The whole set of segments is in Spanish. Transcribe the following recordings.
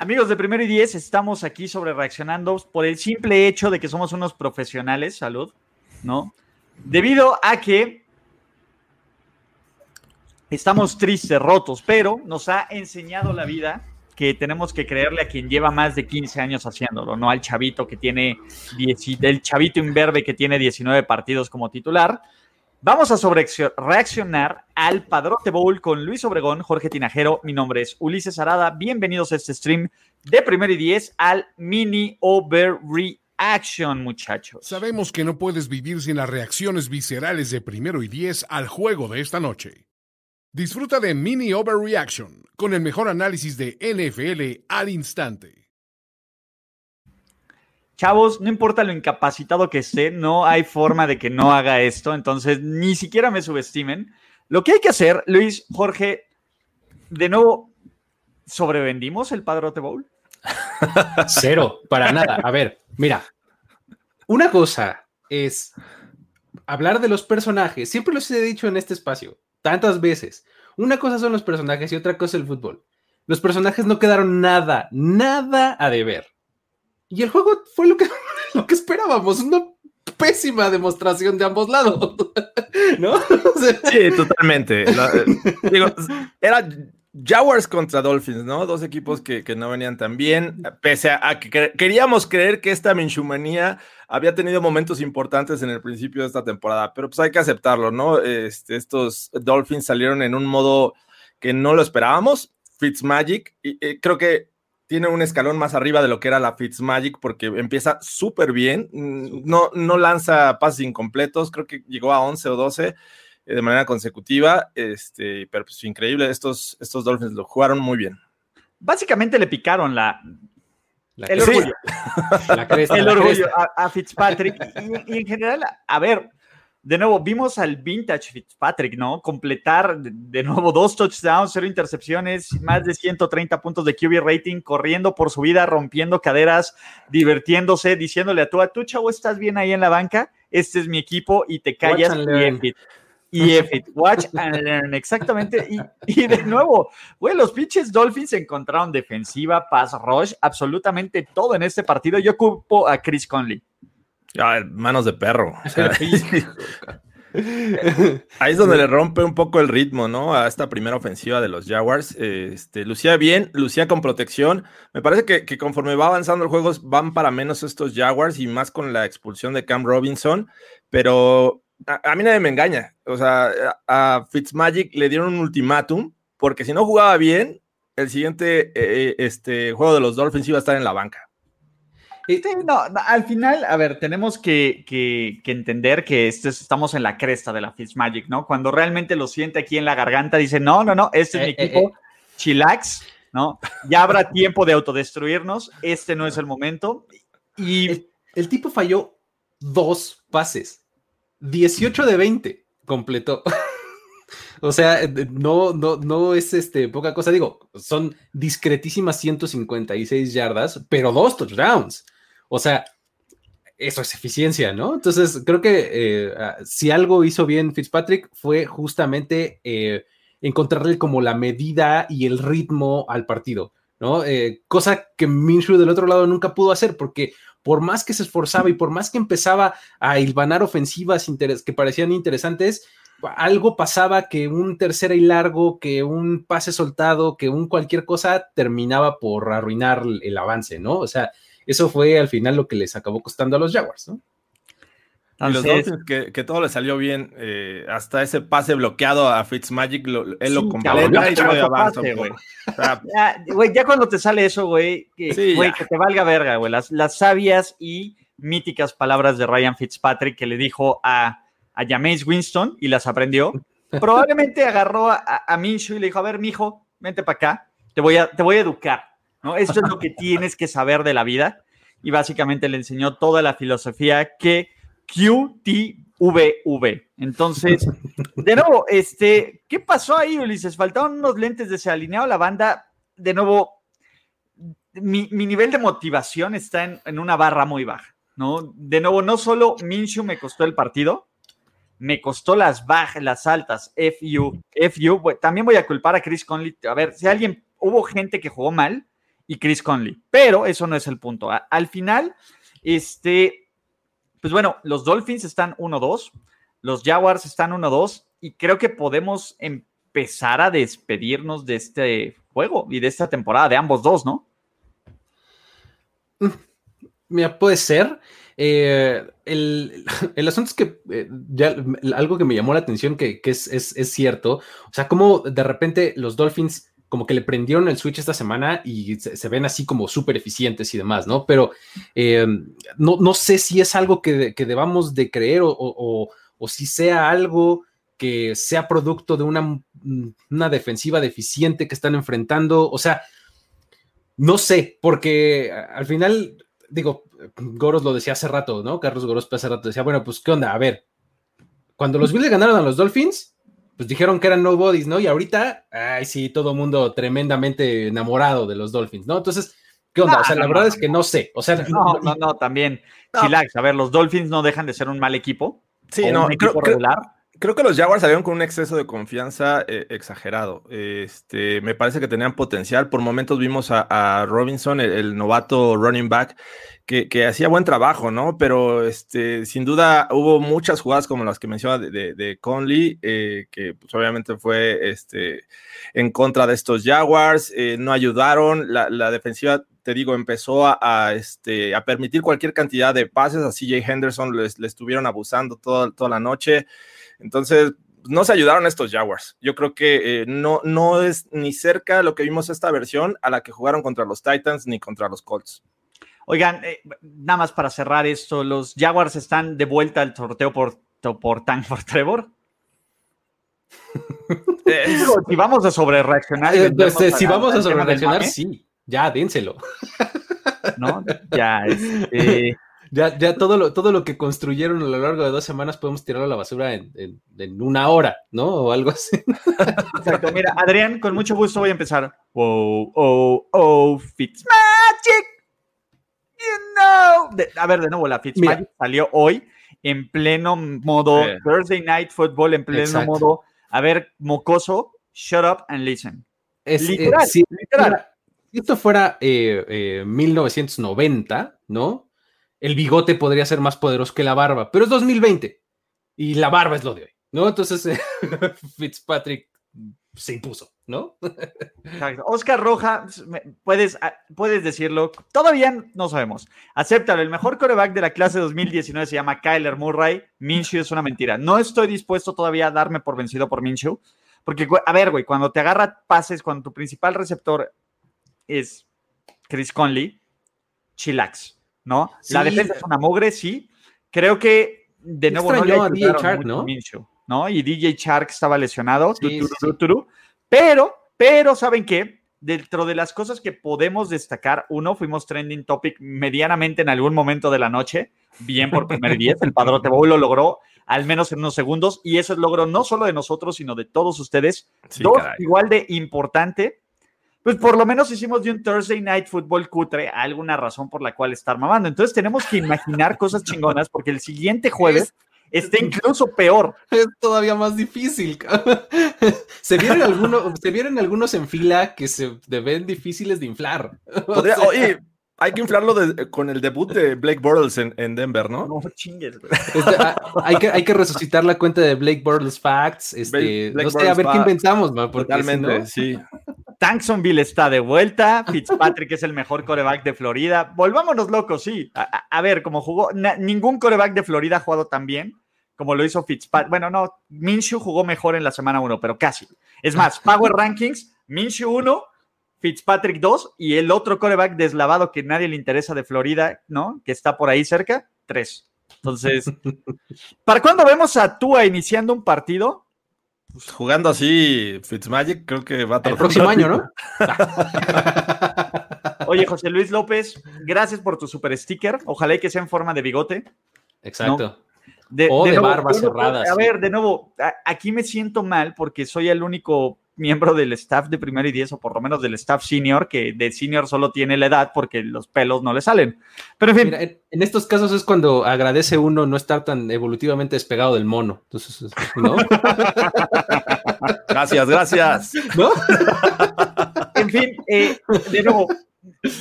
Amigos de Primero y Diez, estamos aquí sobre reaccionando por el simple hecho de que somos unos profesionales, salud, ¿no? Debido a que estamos tristes, rotos, pero nos ha enseñado la vida que tenemos que creerle a quien lleva más de 15 años haciéndolo, no al chavito que tiene, del chavito imberbe que tiene 19 partidos como titular. Vamos a sobre reaccionar al Padrote Bowl con Luis Obregón, Jorge Tinajero. Mi nombre es Ulises Arada. Bienvenidos a este stream de Primero y Diez al Mini Overreaction, muchachos. Sabemos que no puedes vivir sin las reacciones viscerales de Primero y Diez al juego de esta noche. Disfruta de Mini Overreaction con el mejor análisis de NFL al instante. Chavos, no importa lo incapacitado que esté, no hay forma de que no haga esto, entonces ni siquiera me subestimen. Lo que hay que hacer, Luis, Jorge, de nuevo, ¿sobrevendimos el Padrote Bowl? Cero, para nada. A ver, mira, una cosa es hablar de los personajes, siempre los he dicho en este espacio, tantas veces. Una cosa son los personajes y otra cosa el fútbol. Los personajes no quedaron nada, nada a deber. Y el juego fue lo que, lo que esperábamos, una pésima demostración de ambos lados, ¿no? sí, totalmente. digo, era Jaguars contra Dolphins, ¿no? Dos equipos que, no venían tan bien, pese a, que queríamos creer que esta Minshumanía había tenido momentos importantes en el principio de esta temporada, pero pues hay que aceptarlo, ¿no? Este, estos Dolphins salieron en un modo que no lo esperábamos, Fitzmagic, y, y creo que tiene un escalón más arriba de lo que era la Fitzmagic porque empieza súper bien, mm, no, no lanza pases incompletos, creo que llegó a 11 o 12 eh, de manera consecutiva, este, pero pues increíble, estos, estos Dolphins lo jugaron muy bien. Básicamente le picaron la, el orgullo, el orgullo a, Fitzpatrick. Y en general, a ver, de nuevo, vimos al vintage Fitzpatrick, ¿no? Completar de nuevo dos touchdowns, cero intercepciones, más de 130 puntos de QB rating, corriendo por su vida, rompiendo caderas, divirtiéndose, diciéndole a tú, a tú, chavo, estás bien ahí en la banca, este es mi equipo y te callas y y F watch and learn, exactamente. Y, y, de nuevo, güey, los pinches Dolphins encontraron defensiva, pass rush, absolutamente todo en este partido. Yo ocupo a Chris Conley manos de perro. ahí es donde le rompe un poco el ritmo, ¿no? A esta primera ofensiva de los Jaguars. Este, lucía bien, lucía con protección. Me parece que, conforme va avanzando el juego, van para menos estos Jaguars y más con la expulsión de Cam Robinson. Pero a, mí nadie me engaña. O sea, a, Fitzmagic le dieron un ultimátum porque si no jugaba bien, el siguiente eh, este, juego de los Dolphins iba a estar en la banca no, al final, a ver, tenemos que, entender que estamos en la cresta de la Fitzmagic, ¿no? Cuando realmente lo siente aquí en la garganta, dice, no, no, no, este es mi eh, eh, equipo, eh. chillax, ¿no? Ya habrá tiempo de autodestruirnos, este no es el momento. Y el, tipo falló dos pases, 18 de 20 completó. O sea, no, no, no es este, poca cosa. Digo, son discretísimas 156 yardas, pero dos touchdowns. O sea, eso es eficiencia, ¿no? Entonces, creo que eh, ah, si algo hizo bien Fitzpatrick fue justamente eh, encontrarle como la medida y el ritmo al partido, ¿no? Eh, cosa que Minshew del otro lado nunca pudo hacer, porque por más que se esforzaba y por más que empezaba a hilvanar ofensivas que parecían interesantes, algo pasaba que un tercera y largo, que un pase soltado, que un cualquier cosa terminaba por arruinar el avance, ¿no? O sea, eso fue al final lo que les acabó costando a los Jaguars, ¿no? Y los Dolphins, que, todo le salió bien, eh, hasta ese pase bloqueado a Fitzmagic, él lo completa y todo avanza. Güey. ya, cuando te sale eso, güey, que, que te valga verga, güey. Las, las sabias y míticas palabras de Ryan Fitzpatrick que le dijo a, a Jameis Winston y las aprendió. Probablemente agarró a, a Minshew y le dijo, a ver, mijo, vente para acá, te voy a, te voy a educar. ¿no? Esto es lo que tienes que saber de la vida. Y básicamente le enseñó toda la filosofía que QTVV. Entonces, de nuevo, este, ¿qué pasó ahí, Ulises? Faltaron unos lentes de se alineado la banda. De nuevo, mi, nivel de motivación está en, una barra muy baja, ¿no? De nuevo, no solo Minshew me costó el partido, me costó las bajas, las altas, FU, FU. También voy a culpar a Chris Conley. A ver, si alguien, hubo gente que jugó mal, y Chris Conley. Pero eso no es el punto. al final, este, pues bueno, los Dolphins están 1-2, los Jaguars están 1-2 y creo que podemos empezar a despedirnos de este juego y de esta temporada, de ambos dos, ¿no? Mm, mira, puede ser. Eh, el, asunto es que eh, algo que me llamó la atención que, es, cierto, o sea, como de repente los Dolphins como que le prendieron el switch esta semana y se, ven así como súper eficientes y demás, ¿no? Pero eh, no, sé si es algo que, debamos de creer o, si sea algo que sea producto de una, una defensiva deficiente que están enfrentando, o sea, no sé, porque al final, digo, Goros lo decía hace rato, ¿no? Carlos Goros hace rato decía, bueno, pues, ¿qué onda? A ver, cuando los Bills ganaron a los Dolphins, pues dijeron que eran nobodies, ¿no? Y ahorita, ay, sí, todo mundo tremendamente enamorado de los Dolphins, ¿no? Entonces, ¿qué onda? o sea, la verdad es que no sé. O sea, no, no, no, también. Chilax, a ver, los Dolphins no dejan de ser un mal equipo. Sí, no, un equipo regular creo que los Jaguars salieron con un exceso de confianza eh, exagerado. Este, me parece que tenían potencial. Por momentos vimos a, Robinson, el, novato running back, que, hacía buen trabajo, ¿no? Pero este, sin duda hubo muchas jugadas como las que menciona de, Conley, eh, que pues, obviamente fue este, en contra de estos Jaguars, eh, no ayudaron. La, defensiva te digo, empezó a, este, a permitir cualquier cantidad de pases, a CJ Henderson le estuvieron abusando toda la noche. Entonces, no se ayudaron estos Jaguars. Yo creo que eh, no, no es ni cerca lo que vimos esta versión a la que jugaron contra los Titans ni contra los Colts. Oigan, eh, nada más para cerrar esto, ¿los Jaguars están de vuelta al sorteo por, por Tank for Trevor? si vamos a sobre reaccionar. Eh, si vamos a sobre reaccionar, sí, ya, dénselo. ¿No? Ya, este. Ya, ya todo, lo, todo lo que construyeron a lo largo de dos semanas podemos tirarlo a la basura en, una hora, ¿no? O algo así. Exacto. Mira, Adrián, con mucho gusto voy a empezar. Wow, oh, oh, Fitzmagic. You know. a ver, de nuevo, la Fitzmagic salió hoy en pleno modo Thursday Night Football, en pleno modo. A ver, mocoso, shut up and listen. Es, eh, literal, si, esto fuera 1990, eh, eh, ¿no? El bigote podría ser más poderoso que la barba, pero es 2020 y la barba es lo de hoy, ¿no? Entonces Fitzpatrick se impuso, ¿no? Oscar Roja, puedes, ah, puedes decirlo, todavía no sabemos. Acéptalo, el mejor coreback de la clase 2019 se llama Kyler Murray, Minshew es una mentira. No estoy dispuesto todavía a darme por vencido por Minshew, porque, a ver, güey, cuando te agarra pases, cuando tu principal receptor es Chris Conley, chillax ¿no? La defensa es una mogre, sí. Creo que de nuevo no le DJ Shark, ¿no? ¿no? Y DJ Shark estaba lesionado, pero, pero, ¿saben qué? Dentro de las cosas que podemos destacar, uno, fuimos trending topic medianamente en algún momento de la noche, bien por primer día, el Padrote Bowl lo logró al menos en unos segundos, y eso es logro no solo de nosotros, sino de todos ustedes. Dos, igual de importante, pues por lo menos hicimos de un Thursday Night Football cutre alguna razón por la cual estar mamando. Entonces tenemos que imaginar cosas chingonas porque el siguiente jueves está incluso peor. Es todavía más difícil. se, vieron algunos, se vieron algunos en fila que se ven difíciles de inflar. oye, hay que inflarlo con el debut de Blake Bortles en, Denver, ¿no? No chingues, este, ah, hay, que, hay que resucitar la cuenta de Blake Bortles Facts. Este, no sé, a ver qué inventamos, man, Totalmente, sí. Tanksonville está de vuelta. Fitzpatrick es el mejor coreback de Florida. Volvámonos locos, sí. A, ver, como jugó, ningún coreback de Florida ha jugado tan bien como lo hizo Fitzpatrick. Bueno, no, Minshew jugó mejor en la semana 1, pero casi. Es más, Power Rankings, Minshew 1, Fitzpatrick 2 y el otro coreback deslavado que nadie le interesa de Florida, ¿no? Que está por ahí cerca, 3. Entonces, ¿para cuándo vemos a Tua iniciando un partido? Pues jugando así Fitzmagic, creo que va a El próximo año, ¿no? Oye, José Luis López, gracias por tu super sticker. Ojalá y que sea en forma de bigote. Exacto. De, o de, barbas cerradas. A ver, de nuevo, aquí me siento mal porque soy el único miembro del staff de primero y diez, o por lo menos del staff senior, que de senior solo tiene la edad porque los pelos no le salen. Pero en fin. en, estos casos es cuando agradece uno no estar tan evolutivamente despegado del mono. Entonces, ¿no? gracias, gracias. En fin, eh, de nuevo,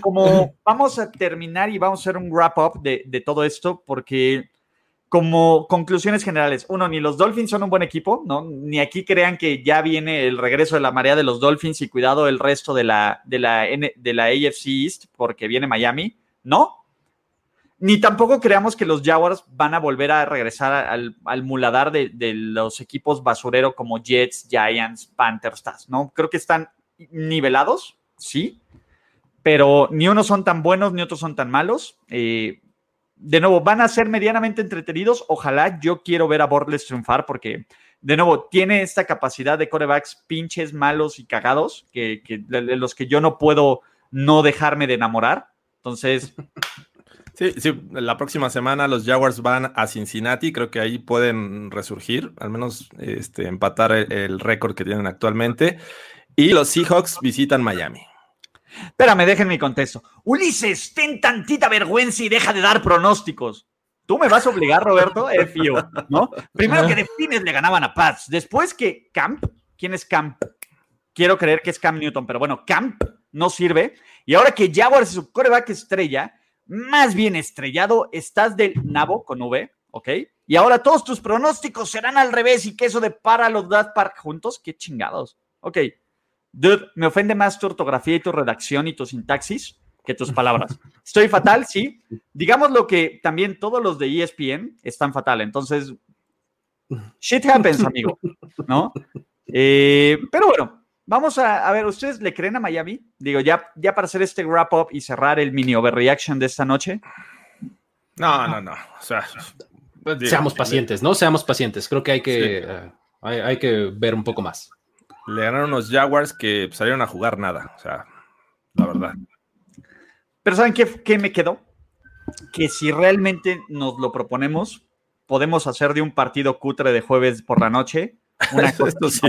como vamos a terminar y vamos a hacer un wrap up de, de todo esto, porque como conclusiones generales, uno, ni los Dolphins son un buen equipo, ¿no? Ni aquí crean que ya viene el regreso de la marea de los Dolphins y cuidado el resto de la, de la, AFC East porque viene Miami, ¿no? Ni tampoco creamos que los Jaguars van a volver a regresar al, muladar de, de, los equipos basurero como Jets, Giants, Panthers, ¿no? Creo que están nivelados, sí, pero ni unos son tan buenos ni otros son tan malos. Eh, de nuevo, van a ser medianamente entretenidos. Ojalá yo quiero ver a Bortles triunfar porque, de nuevo, tiene esta capacidad de corebacks pinches, malos y cagados, que, de los que yo no puedo no dejarme de enamorar. Entonces. Sí, sí, la próxima semana los Jaguars van a Cincinnati, creo que ahí pueden resurgir, al menos este, empatar el récord que tienen actualmente. Y los Seahawks visitan Miami. Espérame, dejen mi contexto. Ulises, ten tantita vergüenza y deja de dar pronósticos. Tú me vas a obligar, Roberto, F.I.O., ¿no? Primero que defines le ganaban a Paz. Después que Camp, ¿quién es Camp? Quiero creer que es Cam Newton, pero bueno, Camp no sirve. Y ahora que Jaguars es su coreback estrella, más bien estrellado, estás del nabo con V, ¿ok? Y ahora todos tus pronósticos serán al revés y que eso de para los Dad Park juntos, qué chingados. Ok, Dude, me ofende más tu ortografía y tu redacción y tu sintaxis que tus palabras. Estoy fatal, sí. Digamos lo que también todos los de ESPN están fatal. Entonces, shit happens, amigo. ¿No? Eh, pero bueno, vamos a, a, ver, ¿ustedes le creen a Miami? Digo, ya, ya para hacer este wrap up y cerrar el mini overreaction de esta noche. No, no, no. O sea, seamos pacientes, ¿no? Seamos pacientes. Creo que hay que, sí. uh, hay, hay que ver un poco más le ganaron unos Jaguars que salieron a jugar nada. O sea, la verdad. Pero ¿saben qué, qué, me quedó? Que si realmente nos lo proponemos, podemos hacer de un partido cutre de jueves por la noche una cosa. Esto sí.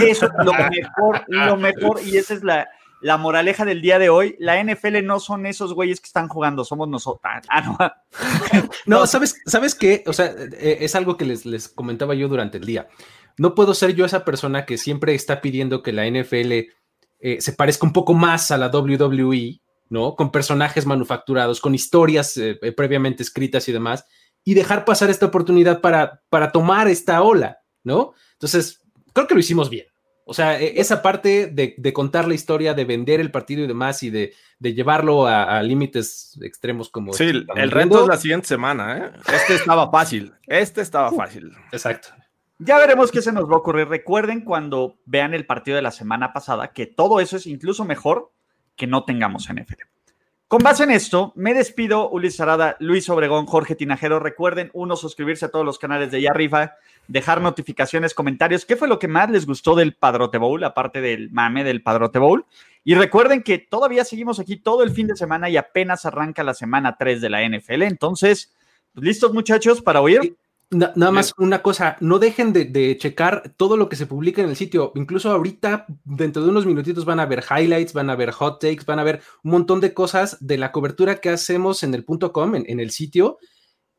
Eso es lo mejor, lo mejor, y esa es la, la moraleja del día de hoy. La NFL no son esos güeyes que están jugando, somos nosotros. Ah, no. no, ¿sabes, ¿sabes qué? O sea, eh, es algo que les, les comentaba yo durante el día no puedo ser yo esa persona que siempre está pidiendo que la NFL eh, se parezca un poco más a la WWE, ¿no? Con personajes manufacturados, con historias eh, eh, previamente escritas y demás, y dejar pasar esta oportunidad para, para tomar esta ola, ¿no? Entonces, creo que lo hicimos bien. O sea, e, esa parte de, de contar la historia, de vender el partido y demás, y de, de llevarlo a, a límites extremos como... Sí, este, el reto es la siguiente semana, ¿eh? Este estaba fácil, este estaba fácil. Exacto. Ya veremos qué se nos va a ocurrir. Recuerden cuando vean el partido de la semana pasada que todo eso es incluso mejor que no tengamos NFL. Con base en esto, me despido, Ulises Arada, Luis Obregón, Jorge Tinajero. Recuerden, uno, suscribirse a todos los canales de allá arriba, dejar notificaciones, comentarios. ¿Qué fue lo que más les gustó del Padrote Bowl, aparte del mame del Padrote Bowl? Y recuerden que todavía seguimos aquí todo el fin de semana y apenas arranca la semana 3 de la NFL. Entonces, ¿listos muchachos para oír? Na, nada más una cosa, no dejen de, de, checar todo lo que se publica en el sitio. Incluso ahorita, dentro de unos minutitos, van a ver highlights, van a ver hot takes, van a ver un montón de cosas de la cobertura que hacemos en el punto com, en, en el sitio.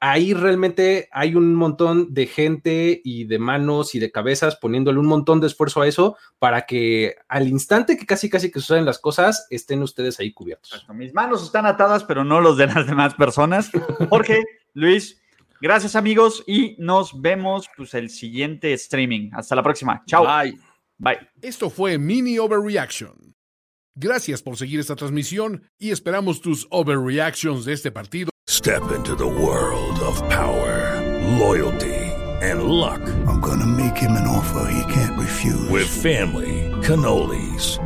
Ahí realmente hay un montón de gente y de manos y de cabezas poniéndole un montón de esfuerzo a eso para que al instante que casi casi que suceden las cosas estén ustedes ahí cubiertos. Mis manos están atadas, pero no los de las demás personas. Jorge, Luis, Gracias amigos y nos vemos pues el siguiente streaming. Hasta la próxima. Chao. Bye. Bye. Esto fue Mini Overreaction. Gracias por seguir esta transmisión y esperamos tus overreactions de este partido. Step into the world of power, loyalty and luck. I'm gonna make him an offer he can't refuse. With family, cannolis